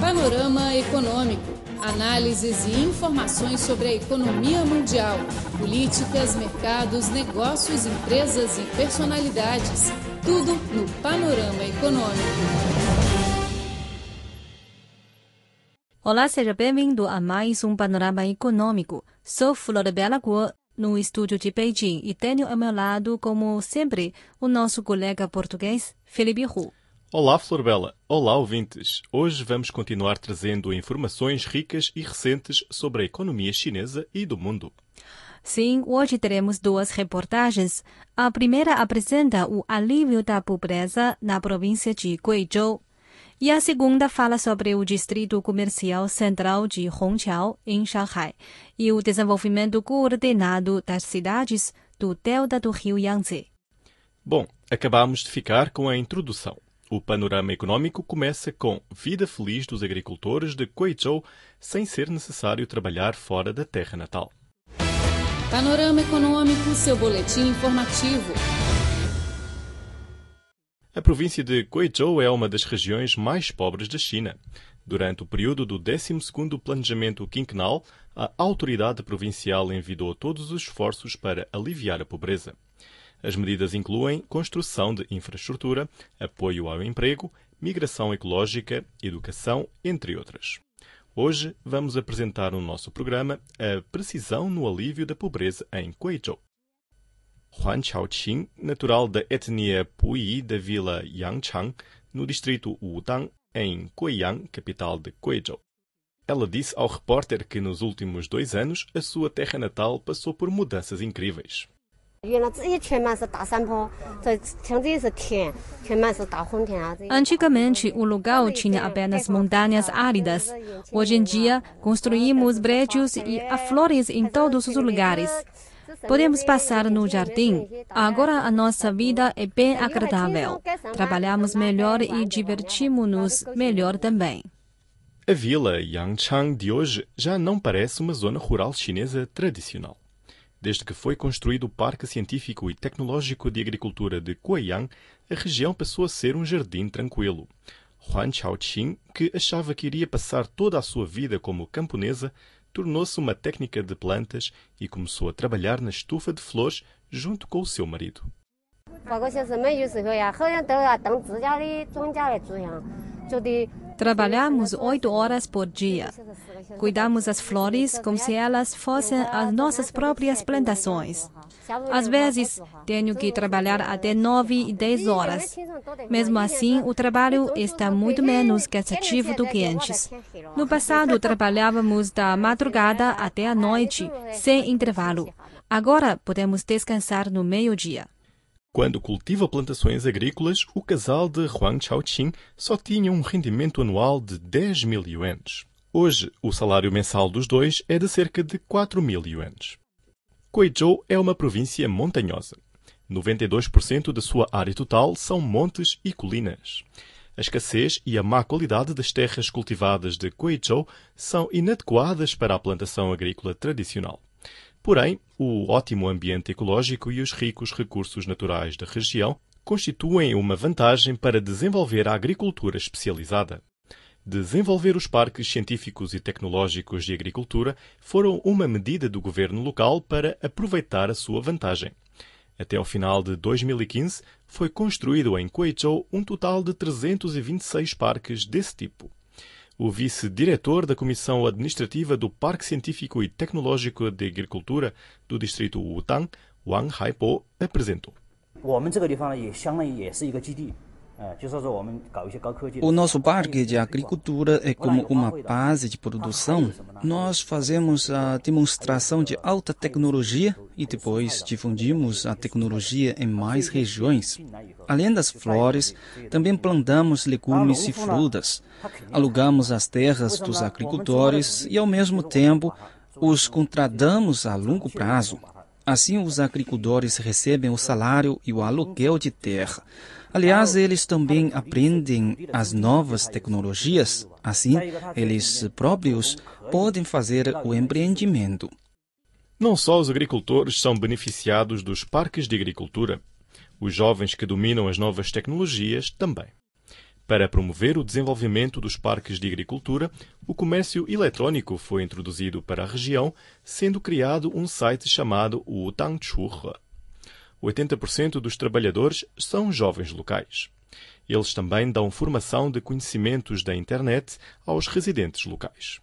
Panorama Econômico. Análises e informações sobre a economia mundial, políticas, mercados, negócios, empresas e personalidades. Tudo no Panorama Econômico. Olá, seja bem-vindo a mais um Panorama Econômico. Sou Flor Bela no estúdio de Beijing, e tenho ao meu lado, como sempre, o nosso colega português, Felipe Hu. Olá, Flor Bela. Olá, ouvintes. Hoje vamos continuar trazendo informações ricas e recentes sobre a economia chinesa e do mundo. Sim, hoje teremos duas reportagens. A primeira apresenta o alívio da pobreza na província de Guizhou. E a segunda fala sobre o distrito comercial central de Hongqiao, em Shanghai, e o desenvolvimento coordenado das cidades do delta do rio Yangtze. Bom, acabamos de ficar com a introdução. O panorama econômico começa com vida feliz dos agricultores de Guizhou sem ser necessário trabalhar fora da terra natal. Panorama Econômico, seu boletim informativo. A província de Guizhou é uma das regiões mais pobres da China. Durante o período do 12º Planejamento Quinquenal, a autoridade provincial envidou todos os esforços para aliviar a pobreza. As medidas incluem construção de infraestrutura, apoio ao emprego, migração ecológica, educação, entre outras. Hoje vamos apresentar no nosso programa a precisão no alívio da pobreza em Guizhou. Huan Chaoqing, natural da etnia Puyi da vila Yangchang, no distrito Wudang, em Guiyang, capital de Guizhou. Ela disse ao repórter que nos últimos dois anos a sua terra natal passou por mudanças incríveis. Antigamente, o lugar tinha apenas montanhas áridas. Hoje em dia, construímos prédios e há flores em todos os lugares. Podemos passar no jardim. Agora a nossa vida é bem agradável. Trabalhamos melhor e divertimos-nos melhor também. A vila Yangchang de hoje já não parece uma zona rural chinesa tradicional. Desde que foi construído o Parque Científico e Tecnológico de Agricultura de Guiyang, a região passou a ser um jardim tranquilo. Huan Chaoqing, que achava que iria passar toda a sua vida como camponesa, tornou-se uma técnica de plantas e começou a trabalhar na estufa de flores junto com o seu marido. Trabalhamos oito horas por dia. Cuidamos das flores como se elas fossem as nossas próprias plantações. Às vezes, tenho que trabalhar até nove e dez horas. Mesmo assim, o trabalho está muito menos cansativo do que antes. No passado, trabalhávamos da madrugada até a noite, sem intervalo. Agora, podemos descansar no meio-dia. Quando cultiva plantações agrícolas, o casal de Huang Chaoqing só tinha um rendimento anual de 10 mil yuans. Hoje, o salário mensal dos dois é de cerca de 4 mil yuans. Guizhou é uma província montanhosa. 92% da sua área total são montes e colinas. A escassez e a má qualidade das terras cultivadas de Guizhou são inadequadas para a plantação agrícola tradicional. Porém, o ótimo ambiente ecológico e os ricos recursos naturais da região constituem uma vantagem para desenvolver a agricultura especializada. Desenvolver os parques científicos e tecnológicos de agricultura foram uma medida do governo local para aproveitar a sua vantagem. Até ao final de 2015, foi construído em Guizhou um total de 326 parques desse tipo. O vice-diretor da Comissão Administrativa do Parque Científico e Tecnológico de Agricultura do distrito Wutang, Wang Haipo, apresentou. O nosso parque de agricultura é como uma base de produção. Nós fazemos a demonstração de alta tecnologia e depois difundimos a tecnologia em mais regiões. Além das flores, também plantamos legumes e frutas. Alugamos as terras dos agricultores e, ao mesmo tempo, os contratamos a longo prazo. Assim, os agricultores recebem o salário e o aluguel de terra. Aliás, eles também aprendem as novas tecnologias. Assim, eles próprios podem fazer o empreendimento. Não só os agricultores são beneficiados dos parques de agricultura, os jovens que dominam as novas tecnologias também. Para promover o desenvolvimento dos parques de agricultura, o comércio eletrónico foi introduzido para a região, sendo criado um site chamado o Tangchuhe. 80% dos trabalhadores são jovens locais. Eles também dão formação de conhecimentos da internet aos residentes locais.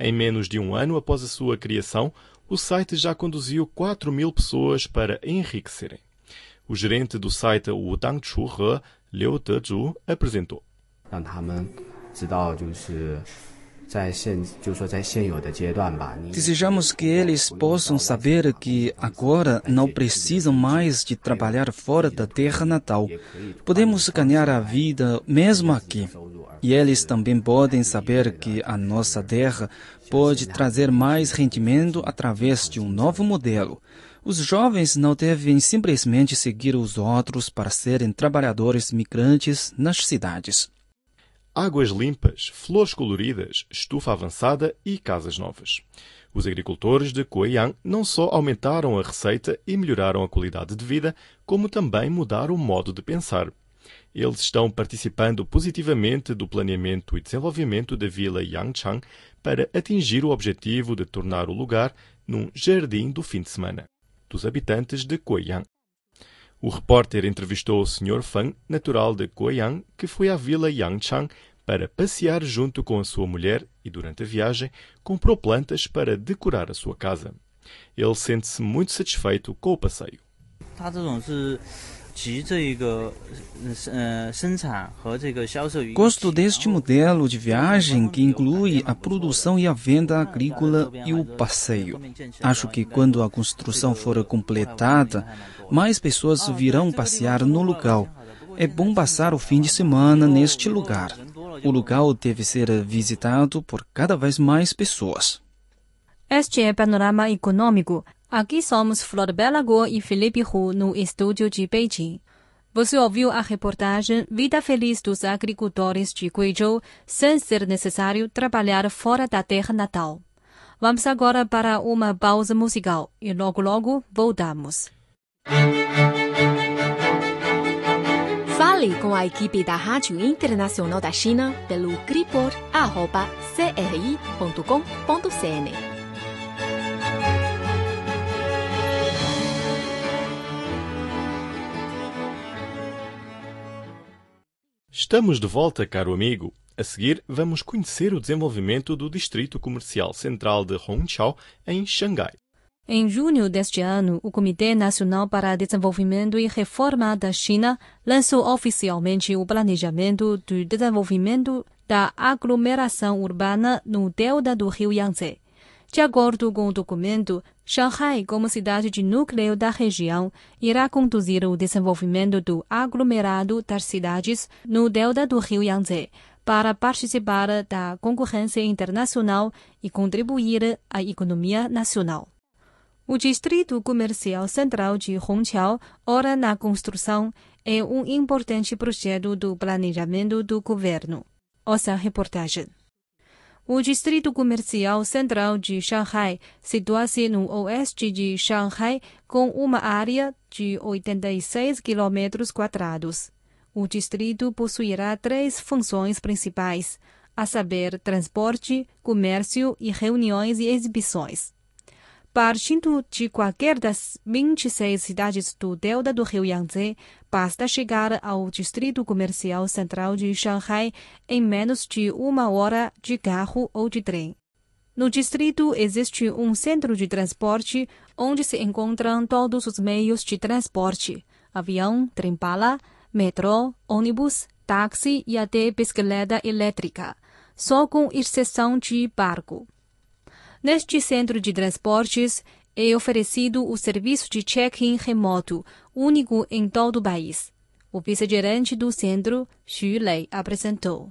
Em menos de um ano após a sua criação, o site já conduziu 4 mil pessoas para enriquecerem. O gerente do site Wudang Chuhe, Liu Dezhu, apresentou. Desejamos que eles possam saber que agora não precisam mais de trabalhar fora da terra natal. Podemos ganhar a vida mesmo aqui. E eles também podem saber que a nossa terra pode trazer mais rendimento através de um novo modelo. Os jovens não devem simplesmente seguir os outros para serem trabalhadores migrantes nas cidades águas limpas, flores coloridas, estufa avançada e casas novas. Os agricultores de Coian não só aumentaram a receita e melhoraram a qualidade de vida, como também mudaram o modo de pensar. Eles estão participando positivamente do planeamento e desenvolvimento da vila Yangchang para atingir o objetivo de tornar o lugar num jardim do fim de semana dos habitantes de Coian. O repórter entrevistou o Sr. Fang, natural de Guoyang, que foi à vila Yangchang para passear junto com a sua mulher e, durante a viagem, comprou plantas para decorar a sua casa. Ele sente-se muito satisfeito com o passeio. Gosto deste modelo de viagem que inclui a produção e a venda agrícola e o passeio. Acho que quando a construção for completada, mais pessoas virão passear no local. É bom passar o fim de semana neste lugar. O lugar deve ser visitado por cada vez mais pessoas. Este é Panorama Econômico. Aqui somos Flor Belago e Felipe Hu no estúdio de Beijing. Você ouviu a reportagem Vida Feliz dos Agricultores de Guizhou sem ser necessário trabalhar fora da terra natal. Vamos agora para uma pausa musical e logo logo voltamos. Fale com a equipe da Rádio Internacional da China pelo cripor.cri.com.cn. Estamos de volta, caro amigo. A seguir, vamos conhecer o desenvolvimento do Distrito Comercial Central de Hongqiao, em Xangai. Em junho deste ano, o Comitê Nacional para Desenvolvimento e Reforma da China lançou oficialmente o Planejamento do Desenvolvimento da Aglomeração Urbana no delta do Rio Yangtze. De acordo com o documento, Shanghai, como cidade de núcleo da região, irá conduzir o desenvolvimento do aglomerado das cidades no delta do rio Yangtze para participar da concorrência internacional e contribuir à economia nacional. O Distrito Comercial Central de Hongqiao, ora na construção, é um importante projeto do planejamento do governo. Ouça a reportagem. O Distrito Comercial Central de Shanghai situa-se no oeste de Shanghai com uma área de 86 km quadrados. O distrito possuirá três funções principais, a saber, transporte, comércio e reuniões e exibições. Partindo de qualquer das 26 cidades do delta do rio Yangtze, basta chegar ao Distrito Comercial Central de Shanghai em menos de uma hora de carro ou de trem. No distrito existe um centro de transporte onde se encontram todos os meios de transporte: avião, trem-bala, metrô, ônibus, táxi e até bicicleta elétrica, só com exceção de barco. Neste centro de transportes é oferecido o serviço de check-in remoto, único em todo o país. O vice-gerente do centro, Xu Lei, apresentou.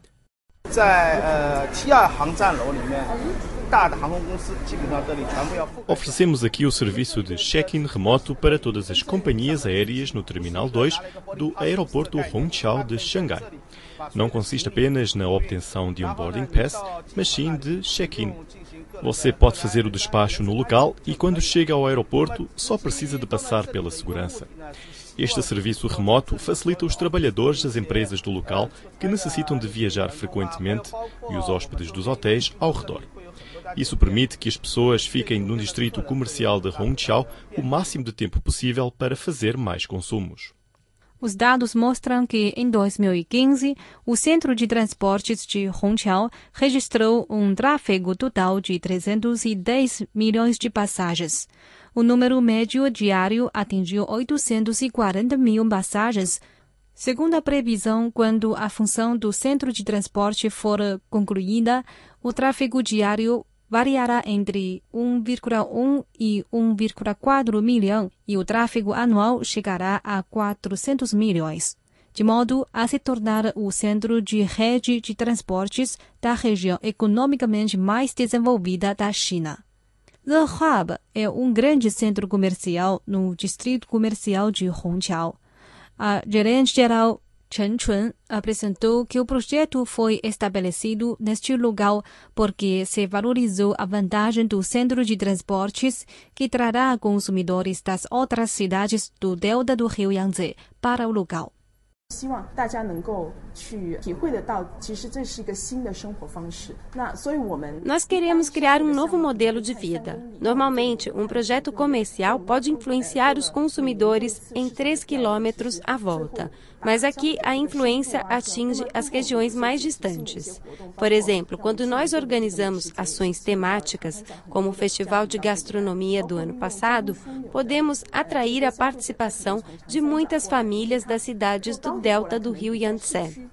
Oferecemos aqui o serviço de check-in remoto para todas as companhias aéreas no Terminal 2 do aeroporto Hongqiao de Xangai. Não consiste apenas na obtenção de um boarding pass, mas sim de check-in. Você pode fazer o despacho no local e, quando chega ao aeroporto, só precisa de passar pela segurança. Este serviço remoto facilita os trabalhadores das empresas do local que necessitam de viajar frequentemente e os hóspedes dos hotéis ao redor. Isso permite que as pessoas fiquem no distrito comercial de Hongqiao o máximo de tempo possível para fazer mais consumos. Os dados mostram que, em 2015, o Centro de Transportes de Hongqiao registrou um tráfego total de 310 milhões de passagens. O número médio diário atingiu 840 mil passagens. Segundo a previsão, quando a função do centro de transporte for concluída, o tráfego diário variará entre 1,1 e 1,4 milhão e o tráfego anual chegará a 400 milhões, de modo a se tornar o centro de rede de transportes da região economicamente mais desenvolvida da China. The Hub é um grande centro comercial no distrito comercial de Hongqiao. A gerente-geral Chen Chun apresentou que o projeto foi estabelecido neste lugar porque se valorizou a vantagem do centro de transportes que trará consumidores das outras cidades do delta do rio Yangtze para o lugar. 希望大家能够去体会得到，其实这是一个新的生活方式。那所以我们 Nós queremos criar um novo modelo de vida. Normalmente, um projeto comercial pode influenciar os consumidores em 3 quilômetros à volta. Mas aqui a influência atinge as regiões mais distantes. Por exemplo, quando nós organizamos ações temáticas, como o Festival de Gastronomia do ano passado, podemos atrair a participação de muitas famílias das cidades do delta do rio Yangtze.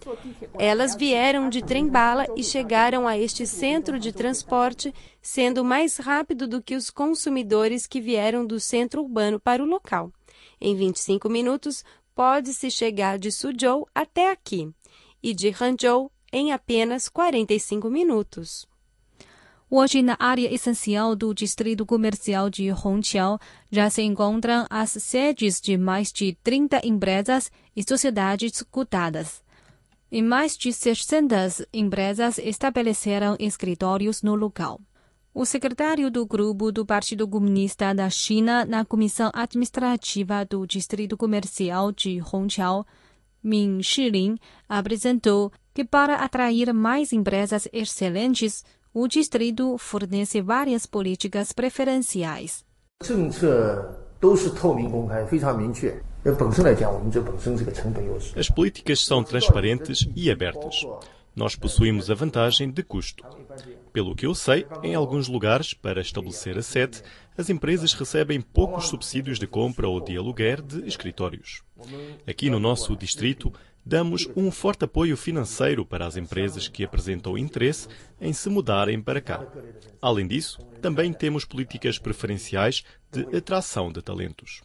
Elas vieram de trem-bala e chegaram a este centro de transporte sendo mais rápido do que os consumidores que vieram do centro urbano para o local. Em 25 minutos, pode-se chegar de Suzhou até aqui e de Hangzhou em apenas 45 minutos. Hoje, na área essencial do distrito comercial de Hongqiao, já se encontram as sedes de mais de 30 empresas e sociedades cotadas. E mais de 600 empresas estabeleceram escritórios no local. O secretário do grupo do Partido Comunista da China na Comissão Administrativa do Distrito Comercial de Hongqiao, Min Shilin, apresentou que para atrair mais empresas excelentes, o distrito fornece várias políticas preferenciais. As políticas são transparentes e abertas. Nós possuímos a vantagem de custo. Pelo que eu sei, em alguns lugares, para estabelecer a sede, as empresas recebem poucos subsídios de compra ou de aluguer de escritórios. Aqui no nosso distrito, damos um forte apoio financeiro para as empresas que apresentam interesse em se mudarem para cá. Além disso, também temos políticas preferenciais de atração de talentos.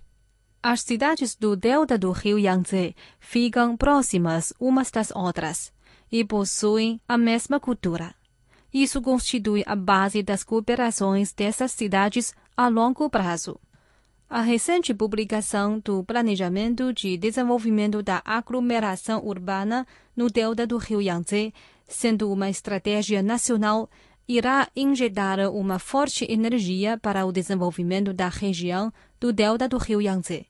As cidades do delta do rio Yangtze ficam próximas umas das outras e possuem a mesma cultura. Isso constitui a base das cooperações dessas cidades a longo prazo. A recente publicação do Planejamento de Desenvolvimento da Aglomeração Urbana no delta do rio Yangtze, sendo uma estratégia nacional, irá injetar uma forte energia para o desenvolvimento da região do delta do rio Yangtze.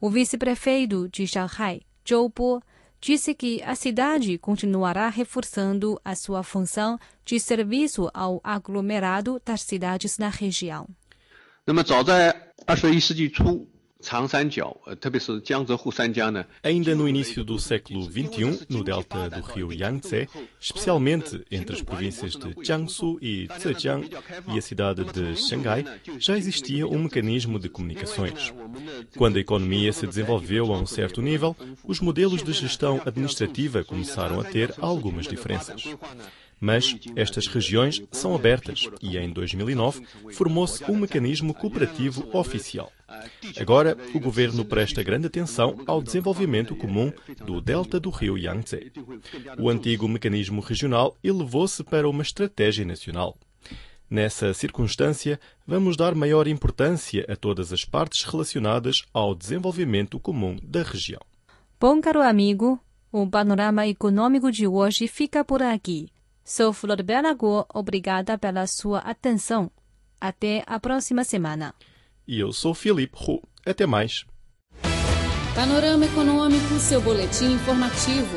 O vice-prefeito de Shanghai, Zhou Bo, disse que a cidade continuará reforçando a sua função de serviço ao aglomerado das cidades na região. 那么，早在二十一世纪初，长三角，呃，特别是江浙沪三家呢。 Ainda no início do século XXI, no delta do rio Yangtze, especialmente entre as províncias de Jiangsu e Zhejiang e a cidade de Xangai, já existia um mecanismo de comunicações. Quando a economia se desenvolveu a um certo nível, os modelos de gestão administrativa começaram a ter algumas diferenças. Mas estas regiões são abertas e em 2009 formou-se um mecanismo cooperativo oficial. Agora, o governo presta grande atenção ao desenvolvimento comum do delta do rio Yangtze. O antigo mecanismo regional elevou-se para uma estratégia nacional. Nessa circunstância, vamos dar maior importância a todas as partes relacionadas ao desenvolvimento comum da região. Bom, caro amigo, o panorama econômico de hoje fica por aqui. Sou Flor Bela Guo, obrigada pela sua atenção. Até a próxima semana. E eu sou Filipe Hu. Até mais. Panorama Econômico, seu boletim informativo